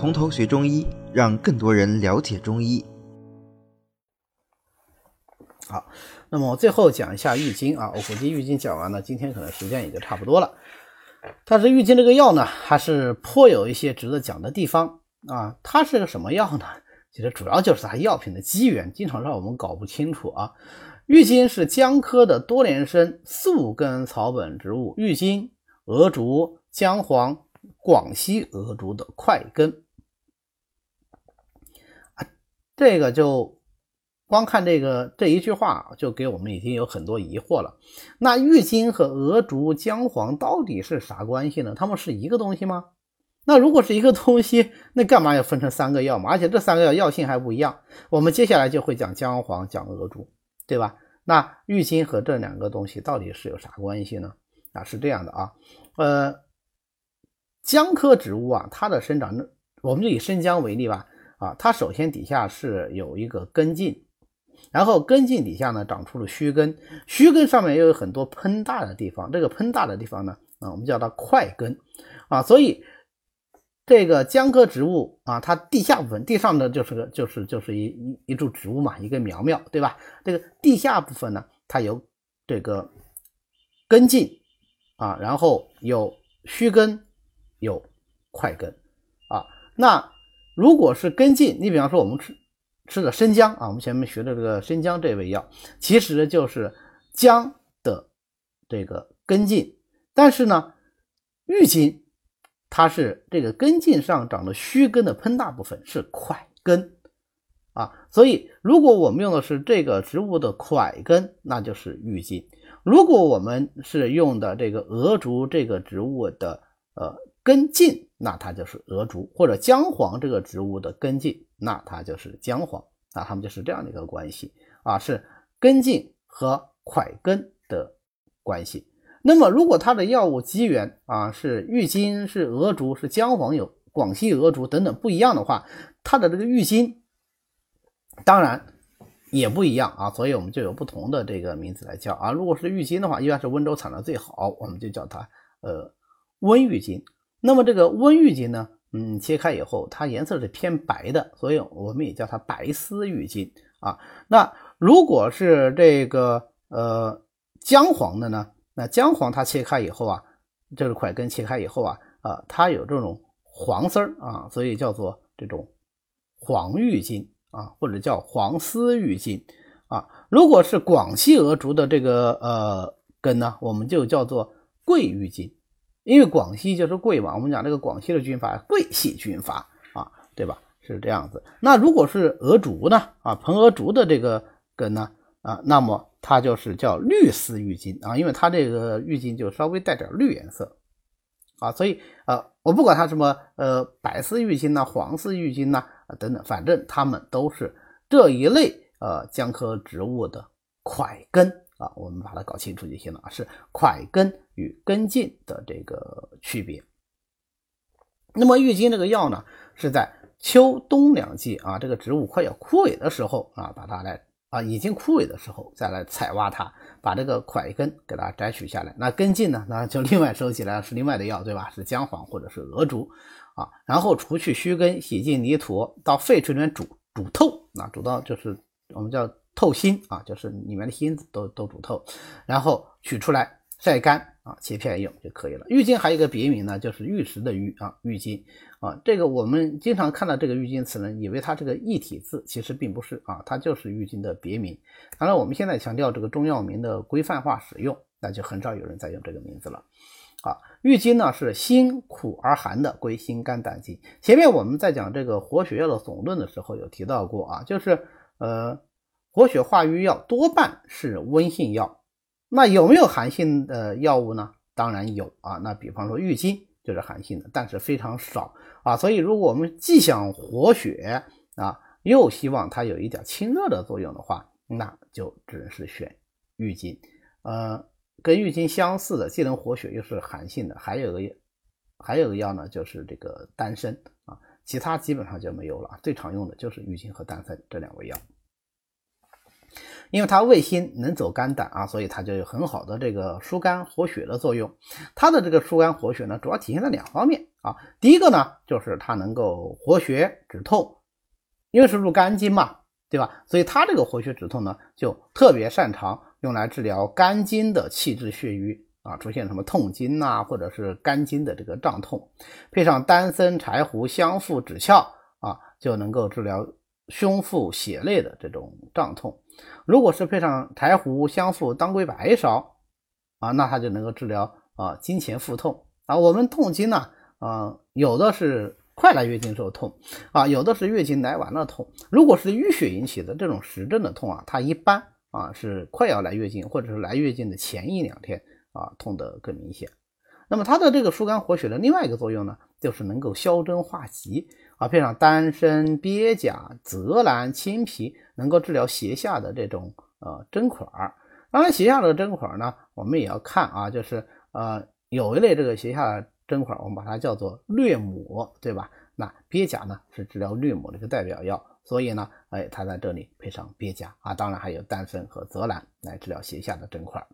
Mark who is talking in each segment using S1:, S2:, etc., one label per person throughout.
S1: 从头学中医，让更多人了解中医。
S2: 好，那么我最后讲一下郁金啊，我估计郁金讲完了，今天可能时间也就差不多了。但是郁金这个药呢，还是颇有一些值得讲的地方啊。它是个什么药呢？其实主要就是它药品的机缘，经常让我们搞不清楚啊。郁金是姜科的多年生宿根草本植物，郁金、鹅竹、姜黄、广西鹅竹的块根，这个就光看这个这一句话，就给我们已经有很多疑惑了。那郁金和鹅竹、姜黄到底是啥关系呢？它们是一个东西吗？那如果是一个东西，那干嘛要分成三个药嘛？而且这三个药药性还不一样。我们接下来就会讲姜黄、讲鹅竹。对吧？那郁金和这两个东西到底是有啥关系呢？啊，是这样的啊，呃，姜科植物啊，它的生长，我们就以生姜为例吧，啊，它首先底下是有一个根茎，然后根茎底下呢长出了须根，须根上面又有很多喷大的地方，这个喷大的地方呢，啊，我们叫它块根，啊，所以。这个姜科植物啊，它地下部分，地上的就是个，就是就是一一一株植物嘛，一个苗苗，对吧？这个地下部分呢，它有这个根茎啊，然后有须根，有块根啊。那如果是根茎，你比方说我们吃吃的生姜啊，我们前面学的这个生姜这味药，其实就是姜的这个根茎，但是呢，郁金。它是这个根茎上长的须根的喷大部分是块根啊，所以如果我们用的是这个植物的块根，那就是郁金；如果我们是用的这个鹅竹这个植物的呃根茎，那它就是鹅竹；或者姜黄这个植物的根茎，那它就是姜黄啊，它们就是这样的一个关系啊，是根茎和块根的关系。那么，如果它的药物机缘啊是郁金、是鹅竹、是姜黄、有广西鹅竹等等不一样的话，它的这个郁金当然也不一样啊，所以我们就有不同的这个名字来叫啊。如果是郁金的话，一般是温州产的最好，我们就叫它呃温郁金。那么这个温郁金呢，嗯，切开以后它颜色是偏白的，所以我们也叫它白丝郁金啊。那如果是这个呃姜黄的呢？那姜黄它切开以后啊，这个块根切开以后啊，啊，它有这种黄丝儿啊，所以叫做这种黄郁金啊，或者叫黄丝郁金啊。如果是广西鹅竹的这个呃根呢，我们就叫做桂郁金，因为广西就是桂嘛，我们讲这个广西的军阀桂系军阀啊，对吧？是这样子。那如果是鹅竹呢，啊，蓬鹅竹的这个根呢，啊，那么。它就是叫绿丝郁金啊，因为它这个郁金就稍微带点绿颜色啊，所以呃，我不管它什么呃白丝郁金呐、黄丝郁金呐啊等等，反正它们都是这一类呃姜科植物的块根啊，我们把它搞清楚就行了啊，是块根与根茎的这个区别。那么郁金这个药呢，是在秋冬两季啊，这个植物快要枯萎的时候啊，把它来。啊，已经枯萎的时候再来采挖它，把这个块根给它摘取下来。那根茎呢，那就另外收起来，是另外的药，对吧？是姜黄或者是鹅竹啊。然后除去须根，洗净泥土，到沸水里面煮煮透，啊，煮到就是我们叫透心啊，就是里面的芯子都都煮透，然后取出来晒干啊，切片用就可以了。郁金还有一个别名呢，就是玉石的玉啊，郁金。啊，这个我们经常看到这个郁金词呢，以为它这个异体字，其实并不是啊，它就是郁金的别名。当然，我们现在强调这个中药名的规范化使用，那就很少有人在用这个名字了。啊，郁金呢是辛苦而寒的，归心肝胆经。前面我们在讲这个活血药的总论的时候有提到过啊，就是呃，活血化瘀药多半是温性药，那有没有寒性的药物呢？当然有啊，那比方说郁金。就是寒性的，但是非常少啊，所以如果我们既想活血啊，又希望它有一点清热的作用的话，那就只能是选郁金。呃，跟郁金相似的，既能活血又是寒性的，还有个还有个药呢，就是这个丹参啊，其他基本上就没有了。最常用的就是郁金和丹参这两味药。因为它味辛能走肝胆啊，所以它就有很好的这个疏肝活血的作用。它的这个疏肝活血呢，主要体现在两方面啊。第一个呢，就是它能够活血止痛，因为是入肝经嘛，对吧？所以它这个活血止痛呢，就特别擅长用来治疗肝经的气滞血瘀啊，出现什么痛经呐，或者是肝经的这个胀痛，配上丹参、柴胡、香附、止窍啊，就能够治疗。胸腹血泪的这种胀痛，如果是配上柴胡、香附、当归、白芍啊，那它就能够治疗啊经前腹痛啊。我们痛经呢，啊有的是快来月经时候痛啊，有的是月经来晚了痛。如果是淤血引起的这种实症的痛啊，它一般啊是快要来月经或者是来月经的前一两天啊痛得更明显。那么它的这个疏肝活血的另外一个作用呢，就是能够消针化积。啊，配上丹参、鳖甲、泽兰、青皮，能够治疗胁下的这种呃针块儿。当然，胁下的针块儿呢，我们也要看啊，就是呃有一类这个胁下的针块儿，我们把它叫做略膜，对吧？那鳖甲呢是治疗略膜的一个代表药，所以呢，哎，它在这里配上鳖甲啊，当然还有丹参和泽兰来治疗胁下的针块儿。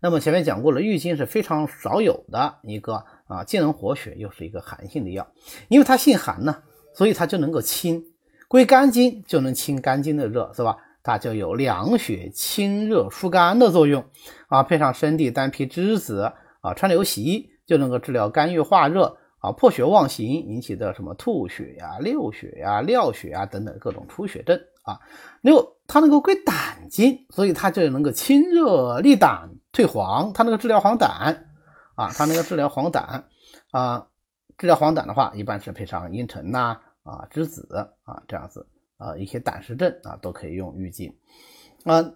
S2: 那么前面讲过了，郁金是非常少有的一个啊，既能活血又是一个寒性的药，因为它性寒呢，所以它就能够清，归肝经就能清肝经的热，是吧？它就有凉血、清热、疏肝的作用啊。配上生地、丹皮、栀子啊，川流习就能够治疗肝郁化热啊、破血妄行引起的什么吐血呀、溜血呀、尿血啊等等各种出血症啊。六，它能够归胆经，所以它就能够清热利胆。退黄，它那个治疗黄疸啊，它那个治疗黄疸啊，治疗黄疸的话，一般是配上茵陈呐啊、栀子啊这样子啊，一些胆石症啊都可以用郁金啊。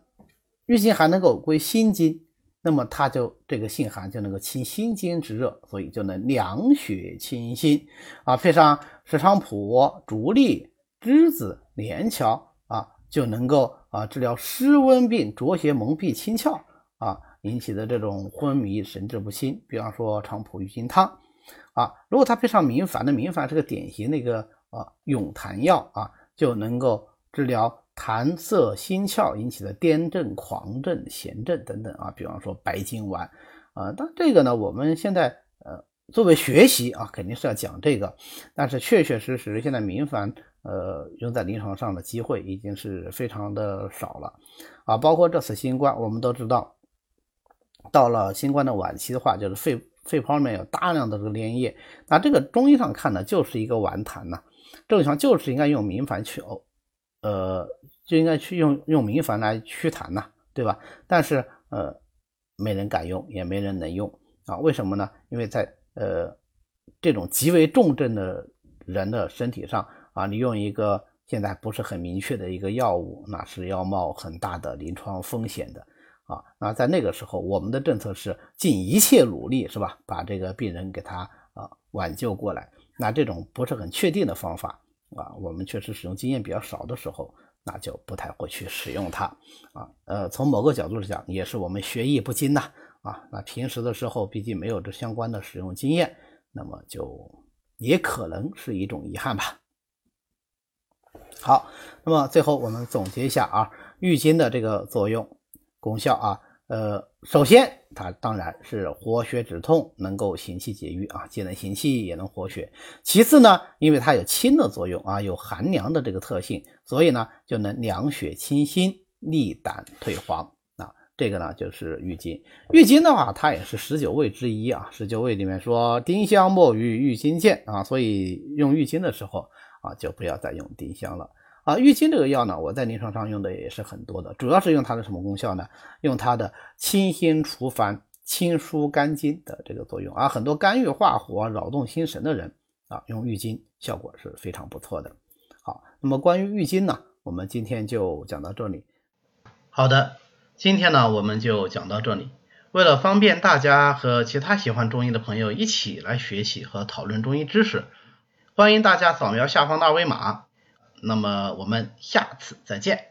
S2: 郁金还能够归心经，那么它就这个性寒就能够清心经之热，所以就能凉血清心啊。配上石菖蒲、竹沥、栀子、连翘啊，就能够啊治疗湿温病、浊邪蒙蔽清窍啊。引起的这种昏迷、神志不清，比方说菖蒲郁金汤。啊，如果它配上明矾，那明矾是个典型的一个啊涌痰药啊，就能够治疗痰涩心窍引起的癫症、狂症、痫症等等啊，比方说白金丸啊，但这个呢，我们现在呃作为学习啊，肯定是要讲这个，但是确确实实现在明矾呃用在临床上的机会已经是非常的少了。啊，包括这次新冠，我们都知道。到了新冠的晚期的话，就是肺肺泡里面有大量的这个粘液，那这个中医上看呢，就是一个顽痰呐。正常就是应该用明矾去呕，呃，就应该去用用明矾来祛痰呐，对吧？但是呃，没人敢用，也没人能用啊？为什么呢？因为在呃这种极为重症的人的身体上啊，你用一个现在不是很明确的一个药物，那是要冒很大的临床风险的。啊，那在那个时候，我们的政策是尽一切努力，是吧？把这个病人给他啊挽救过来。那这种不是很确定的方法啊，我们确实使用经验比较少的时候，那就不太会去使用它啊。呃，从某个角度来讲，也是我们学艺不精呐啊。那平时的时候，毕竟没有这相关的使用经验，那么就也可能是一种遗憾吧。好，那么最后我们总结一下啊，郁金的这个作用。功效啊，呃，首先它当然是活血止痛，能够行气解郁啊，既能行气也能活血。其次呢，因为它有清的作用啊，有寒凉的这个特性，所以呢就能凉血清心、利胆退黄啊。这个呢就是郁金。郁金的话，它也是十九味之一啊。十九味里面说丁香、墨鱼、郁金见啊，所以用郁金的时候啊，就不要再用丁香了。啊，郁金这个药呢，我在临床上用的也是很多的，主要是用它的什么功效呢？用它的清心除烦、清疏肝经的这个作用啊。很多肝郁化火、扰动心神的人啊，用郁金效果是非常不错的。好，那么关于郁金呢，我们今天就讲到这里。
S3: 好的，今天呢我们就讲到这里。为了方便大家和其他喜欢中医的朋友一起来学习和讨论中医知识，欢迎大家扫描下方的二维码。那么我们下次再见。